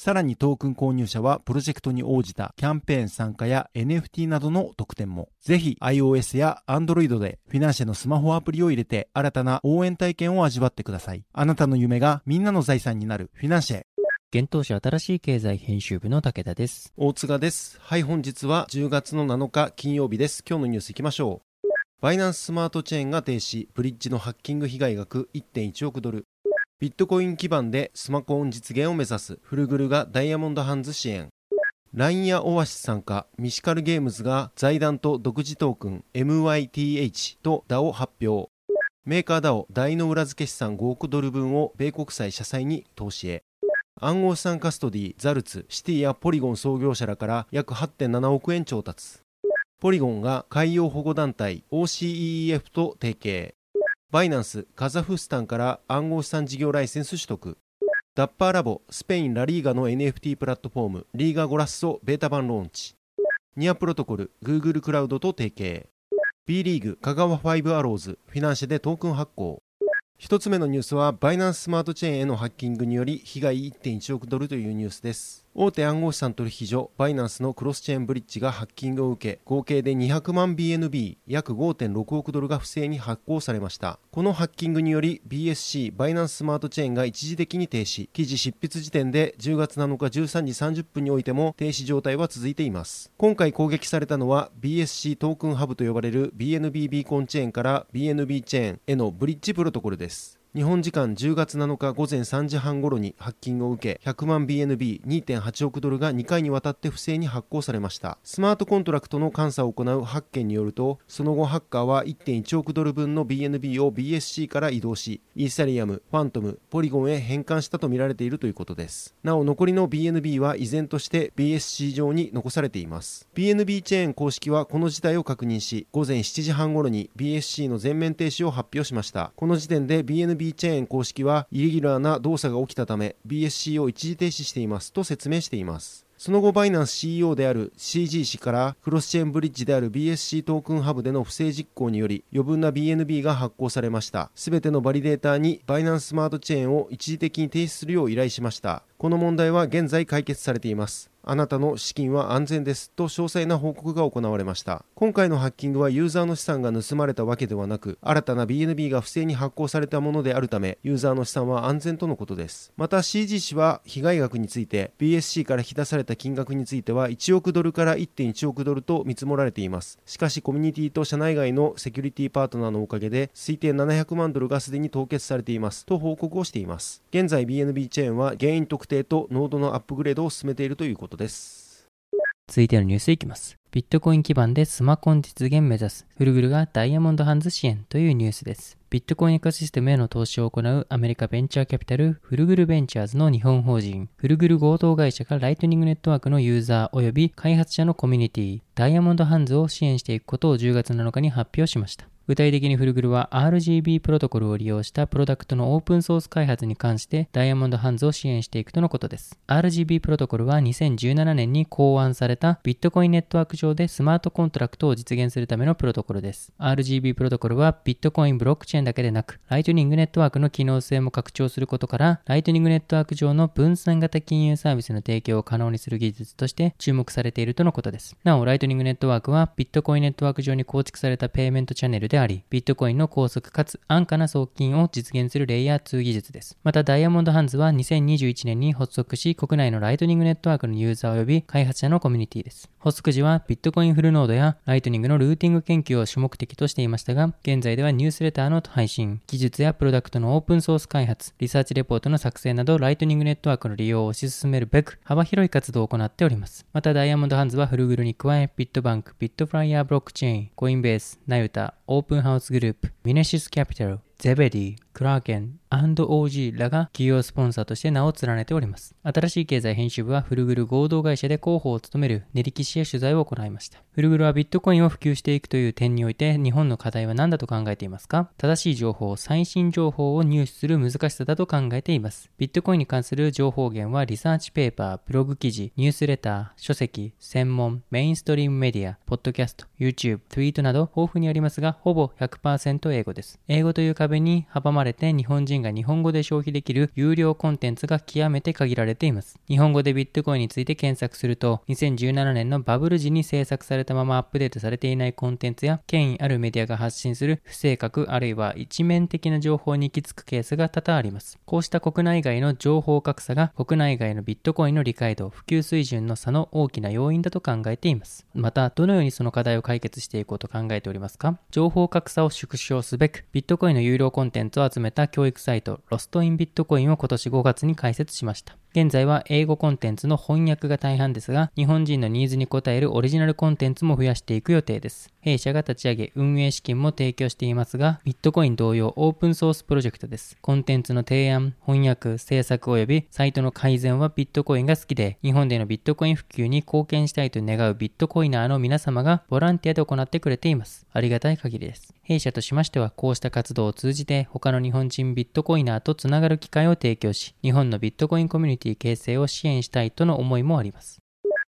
さらにトークン購入者はプロジェクトに応じたキャンペーン参加や NFT などの特典も。ぜひ iOS や Android でフィナンシェのスマホアプリを入れて新たな応援体験を味わってください。あなたの夢がみんなの財産になるフィナンシェ。現当社新しい経済編集部の武田です。大塚です。はい、本日は10月の7日金曜日です。今日のニュースいきましょう。バイナンススマートチェーンが停止、ブリッジのハッキング被害額1.1億ドル。ビットコイン基盤でスマコーン実現を目指すフルグルがダイヤモンドハンズ支援。LINE やオアシス参加、ミシカルゲームズが財団と独自トークン MYTH と DAO 発表。メーカー DAO 大の裏付け資産5億ドル分を米国債社債に投資へ。暗号資産カストディ、ザルツ、シティやポリゴン創業者らから約8.7億円調達。ポリゴンが海洋保護団体 OCEF と提携。バイナンス、カザフスタンから暗号資産事業ライセンス取得。ダッパーラボ、スペイン・ラリーガの NFT プラットフォーム、リーガゴラッソベータ版ローンチ。ニアプロトコル、Google クラウドと提携。B リーグ、香川ファイブアローズ、フィナンシェでトークン発行。一つ目のニュースは、バイナンススマートチェーンへのハッキングにより、被害1.1億ドルというニュースです。大手暗号資産取引所、バイナンスのクロスチェーンブリッジがハッキングを受け、合計で200万 BNB、約5.6億ドルが不正に発行されました。このハッキングにより、BSC、バイナンススマートチェーンが一時的に停止、記事執筆時点で10月7日13時30分においても停止状態は続いています。今回攻撃されたのは、BSC トークンハブと呼ばれる BNB ビーコンチェーンから BNB チェーンへのブリッジプロトコルです。日本時間10月7日午前3時半頃にハッキングを受け100万 BNB2.8 億ドルが2回にわたって不正に発行されました。スマートコントラクトの監査を行うハッケンによるとその後ハッカーは1.1億ドル分の BNB を BSC から移動しイーサリアムファントムポリゴンへ変換したとみられているということです。なお残りの BNB は依然として BSC 上に残されています。BNB チェーン公式はこの事態を確認し午前7時半頃に BSC の全面停止を発表しました。この時点で BNB b チェーン公式はイレギュラーな動作が起きたため BSC を一時停止していますと説明しています。その後バイナンス CEO である CG 氏からクロスチェーンブリッジである BSC トークンハブでの不正実行により余分な BNB が発行されました。すべてのバリデーターにバイナンススマートチェーンを一時的に停止するよう依頼しました。この問題は現在解決されています。あなたの資金は安全ですと詳細な報告が行われました。今回のハッキングはユーザーの資産が盗まれたわけではなく新たな BNB が不正に発行されたものであるためユーザーの資産は安全とのことです。また CG 氏は被害額について BSC から引き出された金額については1億ドルから1.1億ドルと見積もられています。しかしコミュニティと社内外のセキュリティパートナーのおかげで推定700万ドルがすでに凍結されていますと報告をしています。現在 BNB チェーンは原因特定とノードのアップグレードを進めているということです。です続いてのニュースいきます。ビットコイン基盤でスマコン実現目指す。フルグルがダイヤモンドハンズ支援というニュースです。ビットコインエコシステムへの投資を行うアメリカベンチャーキャピタルフルグルベンチャーズの日本法人フルグル合同会社がライトニングネットワークのユーザー及び開発者のコミュニティダイヤモンドハンズを支援していくことを10月7日に発表しました。具体的にフルグルは RGB プロトコルを利用したプロダクトのオープンソース開発に関してダイヤモンドハンズを支援していくとのことです。RGB プロトコルは2017年に考案されたビットコインネットワーク上でスマートコントラクトを実現するためのプロトコルです。RGB プロトコルはビットコインブロックチェーンだけでなく、ライトニングネットワークの機能性も拡張することから、ライトニングネットワーク上の分散型金融サービスの提供を可能にする技術として注目されているとのことです。なお、ライトニングネットワークはビットコインネットワーク上に構築されたペイメントチャンネルでであり、ビットコインの高速かつ安価な送金を実現するレイヤー2技術です。また、ダイヤモンドハンズは2021年に発足し、国内のライトニングネットワークのユーザー及び開発者のコミュニティです。発足時は、ビットコインフルノードやライトニングのルーティング研究を主目的としていましたが、現在ではニュースレターの配信、技術やプロダクトのオープンソース開発、リサーチレポートの作成など、ライトニングネットワークの利用を推し進めるべく、幅広い活動を行っております。また、ダイヤモンドハンズはフルグルに加え、ビットバンク、ビットフライヤーブロックチェーン、コインベース、ナユタ、オープンープンハウスグループ、ミネシスキャピタル、ゼベディ、クラーケン、&OG らが企業スポンサーとして名を連ねております。新しい経済編集部はフルグル合同会社で広報を務める練り氏へ取材を行いました。フルグルはビットコインを普及していくという点において日本の課題は何だと考えていますか？正しい情報、最新情報を入手する難しさだと考えています。ビットコインに関する情報源はリサーチペーパー、ブログ記事、ニュースレター、書籍、専門、メインストリームメディア、ポッドキャスト、YouTube、ツイートなど豊富にありますが、ほぼ100%英語です。英語という壁に阻まれて日本人が日本語で消費できる有料コンテンツが極めて限られています。日本語でビットコインについて検索すると、2017年のバブル時に制作されたままアップデートされていないコンテンツや、権威あるメディアが発信する不正確あるいは一面的な情報に行き着くケースが多々あります。こうした国内外の情報格差が国内外のビットコインの理解度、普及水準の差の大きな要因だと考えています。また、どのようにその課題を解決していこうと考えておりますか？情報格差を縮小すべく、ビットコインの有料コンテンツを集めた教育サイト、ロストインビットコインを今年5月に開設しました。現在は英語コンテンツの翻訳が大半ですが、日本人のニーズに応えるオリジナルコンテンツも増やしていく予定です。弊社が立ち上げ、運営資金も提供していますが、ビットコイン同様オープンソースプロジェクトです。コンテンツの提案、翻訳、制作及びサイトの改善はビットコインが好きで、日本でのビットコイン普及に貢献したいと願うビットコイナーの皆様がボランティアで行ってくれています。ありがたい限りです。弊社としましては、こうした活動を通じて、他の日本人ビットコイナーとつながる機会を提供し、日本のビットコインコミュニティ形成を支援したいとの思いもあります。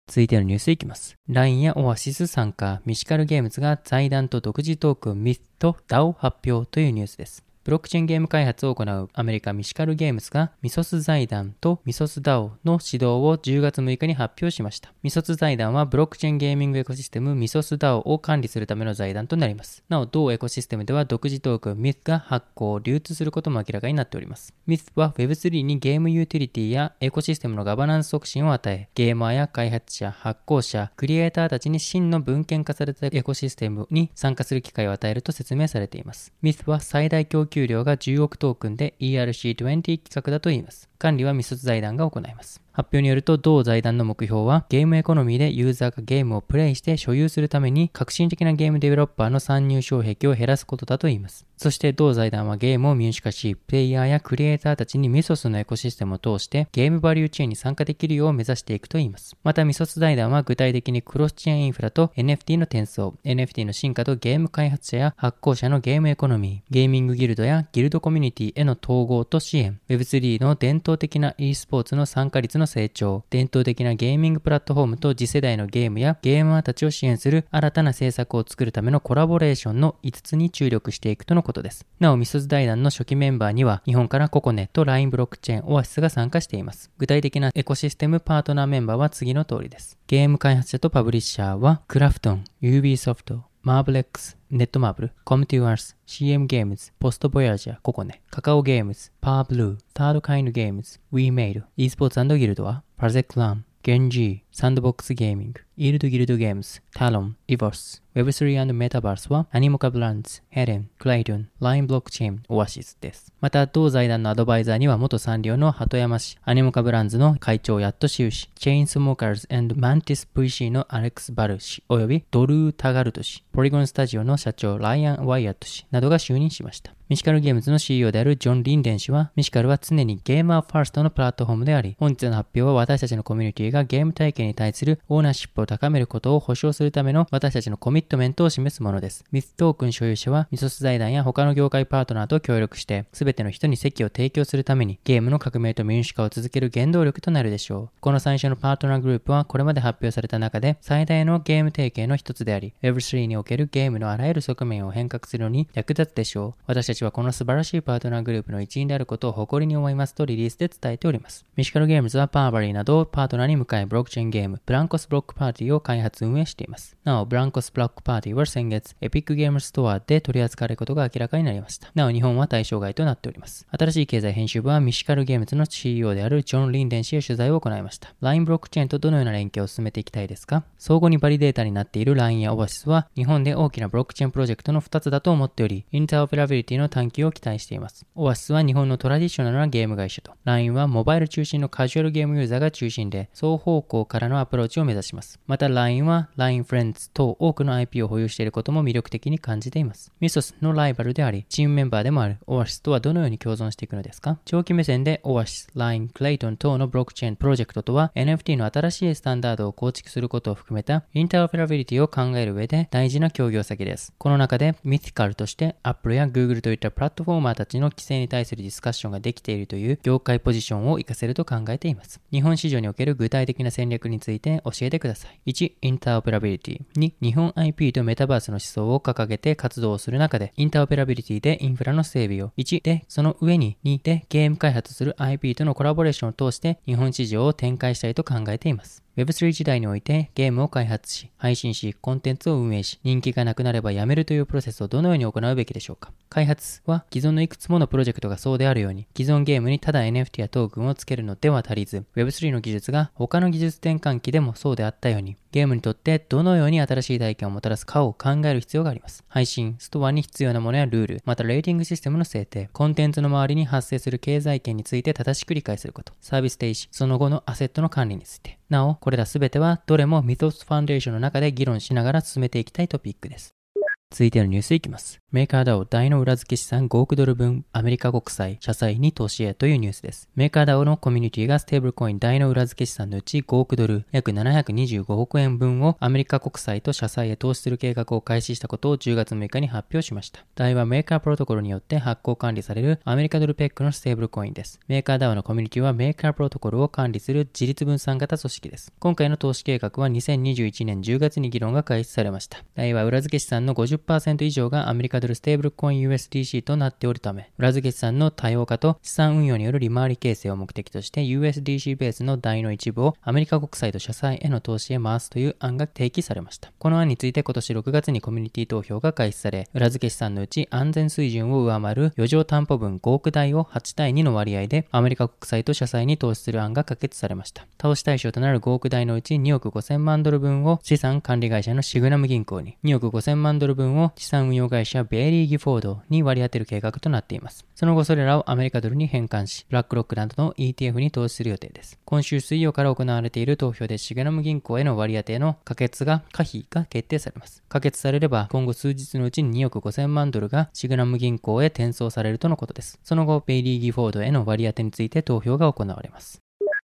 続いてのニュースいきます。LINE やオアシス参加、ミシカルゲームズが財団と独自トークンミスと DAO 発表というニュースです。ブロックチェーンゲーム開発を行うアメリカミシカルゲームズがミソス財団とミソス DAO の指導を10月6日に発表しました。ミソス財団はブロックチェーンゲーミングエコシステムミソス DAO を管理するための財団となります。なお、同エコシステムでは独自トークン MIT が発行、流通することも明らかになっております。MITH は Web3 にゲームユーティリティやエコシステムのガバナンス促進を与え、ゲーマーや開発者、発行者、クリエイターたちに真の文献化されたエコシステムに参加する機会を与えると説明されています。MIT は最大供給給料が10億トークンで ERC20 企画だといいます。管理はミス財団が行います。発表によると、同財団の目標は、ゲームエコノミーでユーザーがゲームをプレイして所有するために、革新的なゲームデベロッパーの参入障壁を減らすことだといいます。そして、同財団はゲームを民主化し、プレイヤーやクリエイターたちにミソスのエコシステムを通して、ゲームバリューチェーンに参加できるよう目指していくといいます。また、ミソス財団は具体的にクロスチェーンインフラと NFT の転送、NFT の進化とゲーム開発者や発行者のゲームエコノミー、ゲーミングギルドやギルドコミュニティへの統合と支援、Web3 の伝統的な e スポーツの参加率のの成長、伝統的なゲーミングプラットフォームと次世代のゲームやゲーマーたちを支援する新たな政策を作るためのコラボレーションの5つに注力していくとのことです。なお、ミソス財団の初期メンバーには、日本からココネット、LINE ブロックチェーン、オアシスが参加しています。具体的なエコシステムパートナーメンバーは次の通りです。ゲーム開発者とパブリッシャーは、クラフトン、 UBI ソフト、マーブレックス、ネットマーブル、コムティワース、CM ゲームズ、ポストボヤージャー、ココネ、カカオゲームズ、パーブルー、タードカインドゲームズ、ウィーメイル、e スポーツギルドは、フェイズクラン、ゲンジー、サンドボックスゲーミング、イールドギルドゲームズ、タロン、イボス、Web3& メタバースは、アニモカブランズ、ヘレン、クレイトン、ラインブロックチェーン、オアシスです。また、同財団のアドバイザーには、元サンリオの鳩山氏、アニモカブランズの会長ヤットシウ氏、チェインスモーカーズマンティス VC のアレックス・バル氏、およびドルー・タガルト氏、ポリゴンスタジオの社長ライアン・ワイアット氏などが就任しました。ミシカルゲームズの CEO であるジョン・リンデン氏は、ミシカルは常にゲーマーファーストのプラットフォームであり、本日の発表は私たちのコミュニティがゲーム体験に対するオーナーシップを高めることを保証するための私たちのコミットメントを示すものです。ミストークン所有者は、ミソス財団や他の業界パートナーと協力して、すべての人に席を提供するために、ゲームの革命と民主化を続ける原動力となるでしょう。この最初のパートナーグループは、これまで発表された中で、最大のゲーム提携の一つであり、Web3 におけるゲームのあらゆる側面を変革するのに役立つでしょう。私たちはこの素晴らしいパートナーグループの一員であることを誇りに思いますとリリースで伝えております。ミシカルゲームズはパーバリーなどをパートナーに迎え、ブロックチェーンゲーム、ブランコスブロックパーティティを開発運営しています。なお、ブランコスブラックパーティーは先月、エピックゲームストアで取り扱われることが明らかになりました。なお、日本は対象外となっております。新しい経済編集部はミシカルゲームズの CEO であるジョン・リンデン氏へ取材を行いました。LINE ブロックチェーンとどのような連携を進めていきたいですか？相互にバリデータになっている LINE や Oasis は日本で大きなブロックチェーンプロジェクトの2つだと思っており、インターオペラビリティの探求を期待しています。Oasis は日本のトラディショナルなゲーム会社と、LINE はモバイル中心のカジュアルゲームユーザーが中心で、双方向からのアプローチを目指します。また LINE は LINE Friends 等多くの IP を保有していることも魅力的に感じています。ミソスのライバルであり、チームメンバーでもある Oasis とはどのように共存していくのですか？長期目線で Oasis、LINE、 Klaytn 等のブロックチェーンプロジェクトとは NFT の新しいスタンダードを構築することを含めたインターオペラビリティを考える上で大事な協業先です。この中でミティカルとして Apple や Google といったプラットフォーマーたちの規制に対するディスカッションができているという業界ポジションを活かせると考えています。日本市場における具体的な戦略について教えてください。1、インターオペラビリティ。2、日本 IP とメタバースの思想を掲げて活動をする中で、インターオペラビリティでインフラの整備を、1で、その上に2でゲーム開発する IP とのコラボレーションを通して日本市場を展開したいと考えています。Web3 時代においてゲームを開発し、配信し、コンテンツを運営し、人気がなくなればやめるというプロセスをどのように行うべきでしょうか開発は既存のいくつものプロジェクトがそうであるように、既存ゲームにただ NFT やトークンをつけるのでは足りず、Web3 の技術が他の技術転換期でもそうであったように、ゲームにとってどのように新しい体験をもたらすかを考える必要があります。配信、ストアに必要なものやルール、またレーティングシステムの制定、コンテンツの周りに発生する経済圏について正しく理解すること、サービス停止、その後のアセットの管理について。なお、これらすべてはどれもミトスファンデーションの中で議論しながら進めていきたいトピックです。続いてのニュースいきます。メーカー DAO DAI の裏付け資産5億ドル分アメリカ国債社債に投資へというニュースです。メーカー DAO のコミュニティがステーブルコイン DAI の裏付け資産のうち5億ドル約725億円分をアメリカ国債と社債へ投資する計画を開始したことを10月6日に発表しました。DAI はメーカープロトコルによって発行管理されるアメリカドルペッグのステーブルコインです。メーカー DAO のコミュニティはメーカープロトコルを管理する自律分散型組織です。今回の投資計画は2021年10月に議論が開始されました。DAI は裏付け資産の50%以上がアメリカドルステーブルコイン USDC となっておるため、裏付け資産の多様化と資産運用による利回り形成を目的として USDC ベースの代の一部をアメリカ国債と社債への投資へ回すという案が提起されました。この案について今年6月にコミュニティ投票が開始され、裏付け資産のうち安全水準を上回る余剰担保分5億台を8対2の割合でアメリカ国債と社債に投資する案が可決されました。投資対象となる5億台のうち2億5000万ドル分を資産管理会社のシグナム銀行に、2億5000万ドル分を資産運用会社ベイリー・ギフォードに割り当てる計画となっています。その後それらをアメリカドルに変換し、ブラックロックなどの ETF に投資する予定です。今週水曜から行われている投票でシグナム銀行への割り当ての可決が、可否が決定されます。可決されれば、今後数日のうちに2億5000万ドルがシグナム銀行へ転送されるとのことです。その後、ベイリー・ギフォードへの割り当てについて投票が行われます。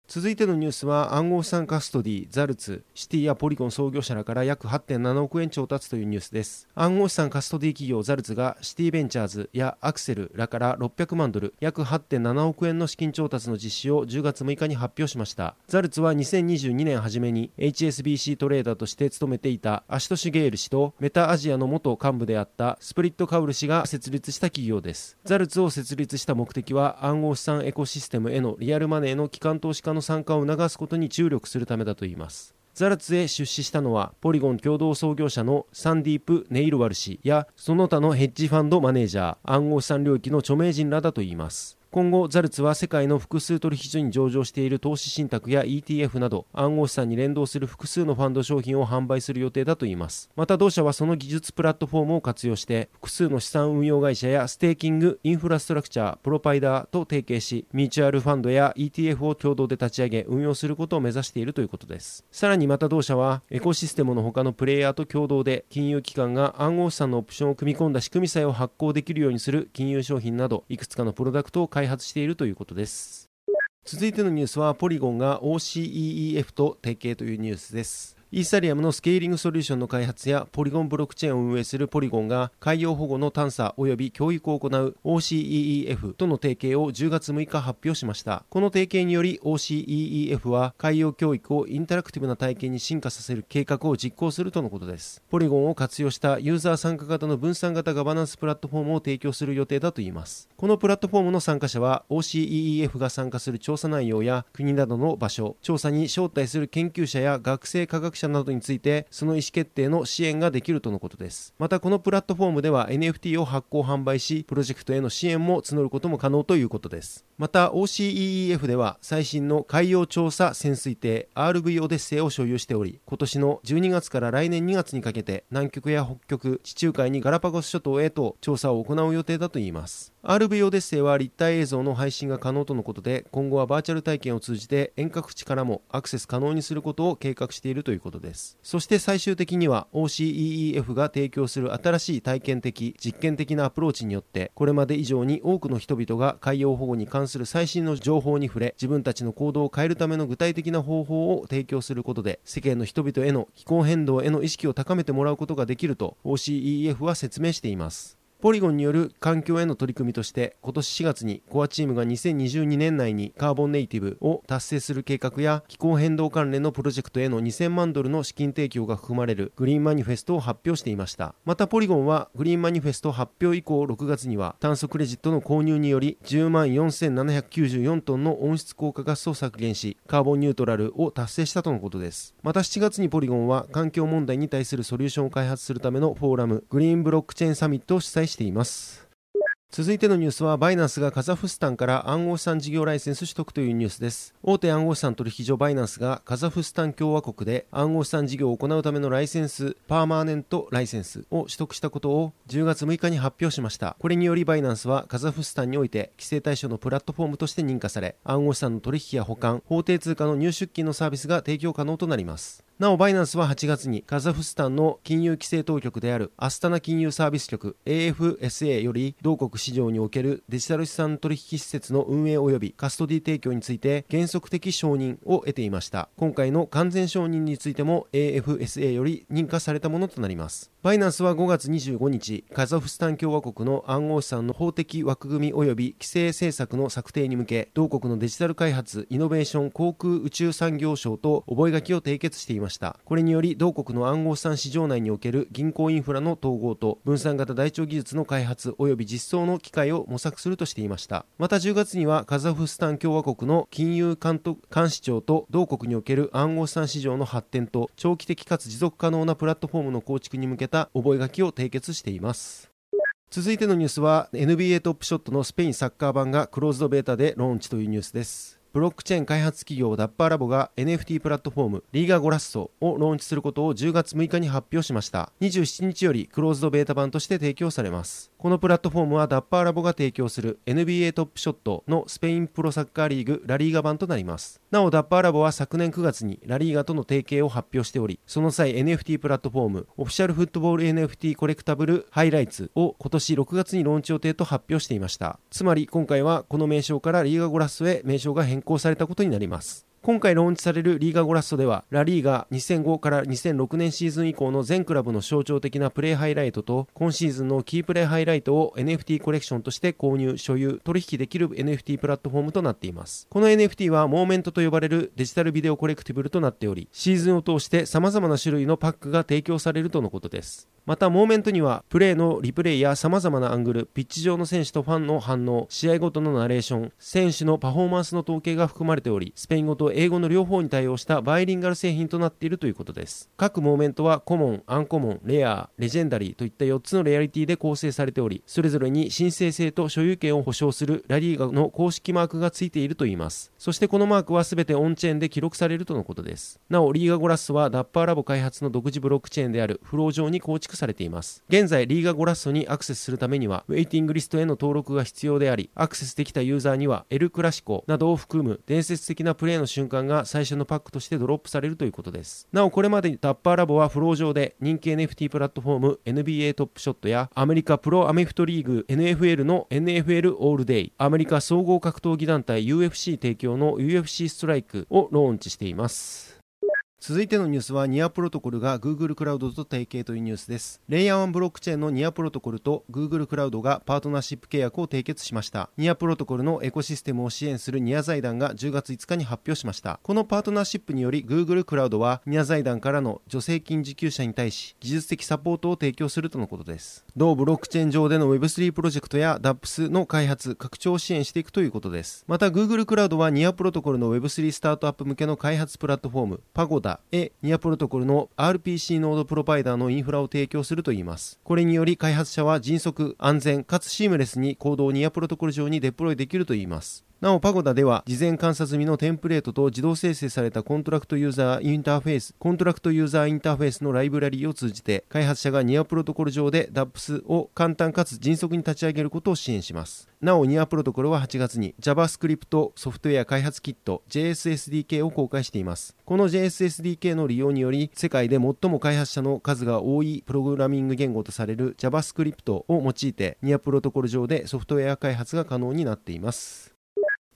続いてのニュースは暗号資産カストディ、ザルツ、シティやポリゴン創業者らから約8.7億円調達というニュースです。暗号資産カストディ企業ザルツがシティベンチャーズやアクセルらから600万ドル、約8.7億円の資金調達の実施を10月6日に発表しました。ザルツは2022年初めに HSBC トレーダーとして勤めていたアシトシゲール氏とメタアジアの元幹部であったスプリットカウル氏が設立した企業です。ザルツを設立した目的は暗号資産エコシステムへのリアルマネーの機関投資家の参加を促すことに注力するためだといいます。ザルツへ出資したのはポリゴン共同創業者のサンディープ・ネイルワル氏やその他のヘッジファンドマネージャー暗号資産領域の著名人らだといいます。今後、ザルツは世界の複数取引所に上場している投資信託や ETF など暗号資産に連動する複数のファンド商品を販売する予定だといいます。また同社はその技術プラットフォームを活用して複数の資産運用会社やステーキング、インフラストラクチャー、プロバイダーと提携し、ミューチュアルファンドや ETF を共同で立ち上げ運用することを目指しているということです。さらにまた同社はエコシステムの他のプレイヤーと共同で金融機関が暗号資産のオプションを組み込んだ仕組みさえを発行できるようにする金融商品などいくつかのプロダクトを開発開発しているということです。続いてのニュースはポリゴンが OCEEF と提携というニュースです。イーサリアムのスケーリングソリューションの開発やポリゴンブロックチェーンを運営するポリゴンが海洋保護の探査及び教育を行う OCEEF との提携を10月6日発表しました。この提携により OCEEF は海洋教育をインタラクティブな体験に進化させる計画を実行するとのことです。ポリゴンを活用したユーザー参加型の分散型ガバナンスプラットフォームを提供する予定だといいます。このプラットフォームの参加者は OCEEF が参加する調査内容や国などの場所調査に招待する研究者や学生科学者者などについてその意思決定の支援ができるとのことです。またこのプラットフォームでは NFT を発行販売しプロジェクトへの支援も募ることも可能ということです。また OCEEF では最新の海洋調査潜水艇 RV オデッセイを所有しており今年の12月から来年2月にかけて南極や北極地中海にガラパゴス諸島へと調査を行う予定だといいます。RV オデッセイは立体映像の配信が可能とのことで今後はバーチャル体験を通じて遠隔地からもアクセス可能にすることを計画しているということです。ことです。そして最終的には OCEEF が提供する新しい体験的実験的なアプローチによってこれまで以上に多くの人々が海洋保護に関する最新の情報に触れ自分たちの行動を変えるための具体的な方法を提供することで世間の人々への気候変動への意識を高めてもらうことができると OCEEF は説明しています。ポリゴンによる環境への取り組みとして今年4月にコアチームが2022年内にカーボンネイティブを達成する計画や気候変動関連のプロジェクトへの2000万ドルの資金提供が含まれるグリーンマニフェストを発表していました。またポリゴンはグリーンマニフェスト発表以降6月には炭素クレジットの購入により10万4794トンの温室効果ガスを削減しカーボンニュートラルを達成したとのことです。また7月にポリゴンは環境問題に対するソリューションを開発するためのフォーラムグリーンブロックチェーンサミットを主催しています。続いてのニュースはバイナンスがカザフスタンから暗号資産事業ライセンス取得というニュースです。大手暗号資産取引所バイナンスがカザフスタン共和国で暗号資産事業を行うためのライセンスパーマネントライセンスを取得したことを10月6日に発表しました。これによりバイナンスはカザフスタンにおいて規制対象のプラットフォームとして認可され暗号資産の取引や保管法定通貨の入出金のサービスが提供可能となります。なおバイナンスは8月にカザフスタンの金融規制当局であるアスタナ金融サービス局 AFSA より同国市場におけるデジタル資産取引施設の運営及びカストディ提供について原則的承認を得ていました。今回の完全承認についても AFSA より認可されたものとなります。バイナンスは5月25日カザフスタン共和国の暗号資産の法的枠組み及び規制政策の策定に向け同国のデジタル開発イノベーション航空宇宙産業省と覚書を締結していました。これにより同国の暗号資産市場内における銀行インフラの統合と分散型台帳技術の開発及び実装の機会を模索するとしていました。また10月にはカザフスタン共和国の金融監督監視庁と同国における暗号資産市場の発展と長期的かつ持続可能なプラットフォームの構築に向けた覚書を締結しています。続いてのニュースは NBA トップショットのスペインサッカー版がクローズドベータでローンチというニュースです。ブロックチェーン開発企業ダッパーラボが NFT プラットフォームリーガゴラッソをローンチすることを10月6日に発表しました。27日よりクローズドベータ版として提供されます。このプラットフォームはダッパーラボが提供する NBA トップショットのスペインプロサッカーリーグラリーガ版となります。なおダッパーラボは昨年9月にラリーガとの提携を発表しておりその際 NFT プラットフォームオフィシャルフットボール NFT コレクタブルハイライツを今年6月にローンチ予定と発表していました。つまり今回はこの名称からリーガゴラッソへ名称が変更されたことになります。今回ローンチされるリーガゴラストでは、ラリーガ2005から2006年シーズン以降の全クラブの象徴的なプレーハイライトと、今シーズンのキープレーハイライトを NFT コレクションとして購入、所有、取引できる NFT プラットフォームとなっています。この NFT はモーメントと呼ばれるデジタルビデオコレクティブルとなっており、シーズンを通して様々な種類のパックが提供されるとのことです。また、モーメントには、プレーのリプレイや様々なアングル、ピッチ上の選手とファンの反応、試合ごとのナレーション、選手のパフォーマンスの統計が含まれており、スペイン語と英語の両方に対応したバイリンガル製品となっているということです。各モーメントはコモン、アンコモン、レア、レジェンダリーといった4つのレアリティで構成されており、それぞれに真正性と所有権を保証するラリーガの公式マークがついているといいます。そしてこのマークは全てオンチェーンで記録されるとのことです。なお、リーガゴラッソはダッパーラボ開発の独自ブロックチェーンであるフロー上に構築されています。現在リーガゴラッソにアクセスするためにはウェイティングリストへの登録が必要でありアクセスできたユーザーにはエルクラシコなどを含む伝説的なプレーの瞬間が最初のパックとしてドロップされるということです。なおこれまでにダッパーラボはフロー上で人気 NFT プラットフォーム NBA トップショットやアメリカプロアメフトリーグ NFL の NFL オールデイアメリカ総合格闘技団体 UFC 提供の UFC ストライクをローンチしています。続いてのニュースはニアプロトコルが Google クラウドと提携というニュースです。レイヤー1ブロックチェーンのニアプロトコルと Google クラウドがパートナーシップ契約を締結しました。ニアプロトコルのエコシステムを支援するニア財団が10月5日に発表しました。このパートナーシップにより Google クラウドはニア財団からの助成金受給者に対し技術的サポートを提供するとのことです。同ブロックチェーン上での Web3 プロジェクトや DApps の開発拡張を支援していくということです。また Google クラウドはニアプロトコルの Web3 スタートアップ向けの開発プラットフォームパゴダへニアプロトコルの RPC ノードプロバイダーのインフラを提供するといいます。これにより開発者は迅速、安全、かつシームレスにコードをニアプロトコル上にデプロイできるといいます。なお、パゴダでは、事前監査済みのテンプレートと自動生成されたコントラクトユーザーインターフェース、コントラクトユーザーインターフェースのライブラリーを通じて、開発者がニアプロトコル上で DApps を簡単かつ迅速に立ち上げることを支援します。なお、ニアプロトコルは8月に JavaScript ソフトウェア開発キット JSSDK を公開しています。この JSSDK の利用により、世界で最も開発者の数が多いプログラミング言語とされる JavaScript を用いて、ニアプロトコル上でソフトウェア開発が可能になっています。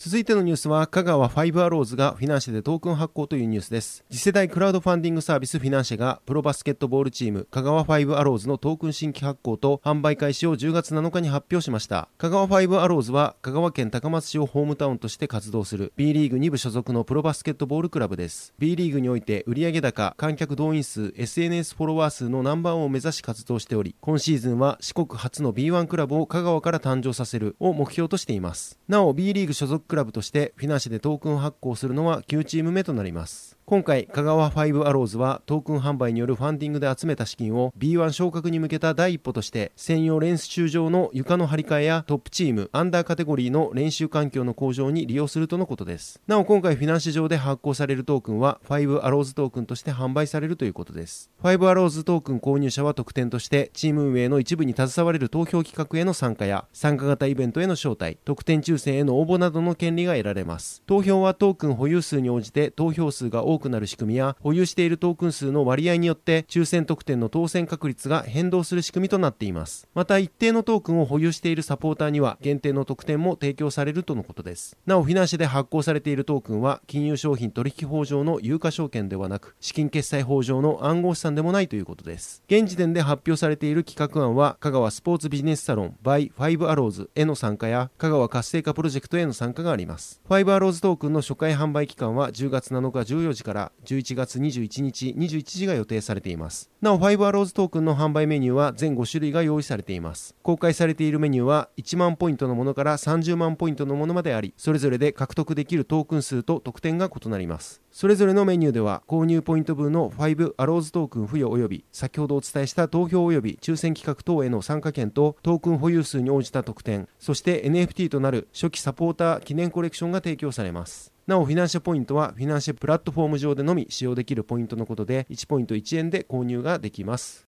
続いてのニュースは、香川ファイブアローズがフィナンシェでトークン発行というニュースです。次世代クラウドファンディングサービスフィナンシェが、プロバスケットボールチーム、香川ファイブアローズのトークン新規発行と販売開始を10月7日に発表しました。香川ファイブアローズは、香川県高松市をホームタウンとして活動する B リーグ2部所属のプロバスケットボールクラブです。B リーグにおいて売上高、観客動員数、SNS フォロワー数のナンバーを目指し活動しており、今シーズンは四国初の B1 クラブを香川から誕生させるを目標としています。なお、B リーグ所属クラブとしてフィナンシェでトークン発行するのは9チーム目となります。今回香川ファイブアローズはトークン販売によるファンディングで集めた資金を B1 昇格に向けた第一歩として専用練習場の床の張り替えやトップチームアンダーカテゴリーの練習環境の向上に利用するとのことです。なお今回フィナンシェ上で発行されるトークンは5アローズトークンとして販売されるということです。5アローズトークン購入者は特典としてチーム運営の一部に携われる投票企画への参加や参加型イベントへの招待特典抽選への応募などの権利が得られます。投票はトークン保有数に応じて投票数が多くなる仕組みや保有しているトークン数の割合によって抽選特典の当選確率が変動する仕組みとなっています。また一定のトークンを保有しているサポーターには限定の特典も提供されるとのことです。なおフィナンシェで発行されているトークンは金融商品取引法上の有価証券ではなく資金決済法上の暗号資産でもないということです。現時点で発表されている企画案は香川スポーツビジネスサロン by 5アローズへの参加や香川活性化プロジェクトへの参加があります。5アローズトークンの初回販売期間は10月7日14時から11月21日21時が予定されています。なお5アローズトークンの販売メニューは全5種類が用意されています。公開されているメニューは1万ポイントのものから30万ポイントのものまでありそれぞれで獲得できるトークン数と得点が異なります。それぞれのメニューでは購入ポイント分の5アローズトークン付与及び先ほどお伝えした投票及び抽選企画等への参加権とトークン保有数に応じた特典そして NFT となる初期サポーター記念コレクションが提供されます。なお、フィナンシェポイントはフィナンシェプラットフォーム上でのみ使用できるポイントのことで、1ポイント1円で購入ができます。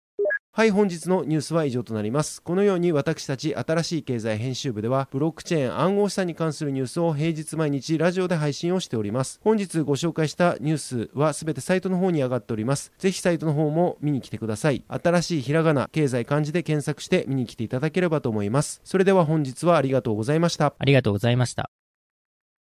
はい、本日のニュースは以上となります。このように私たち新しい経済編集部では、ブロックチェーン暗号資産に関するニュースを平日毎日ラジオで配信をしております。本日ご紹介したニュースはすべてサイトの方に上がっております。ぜひサイトの方も見に来てください。新しいひらがな、経済漢字で検索して見に来ていただければと思います。それでは本日はありがとうございました。ありがとうございました。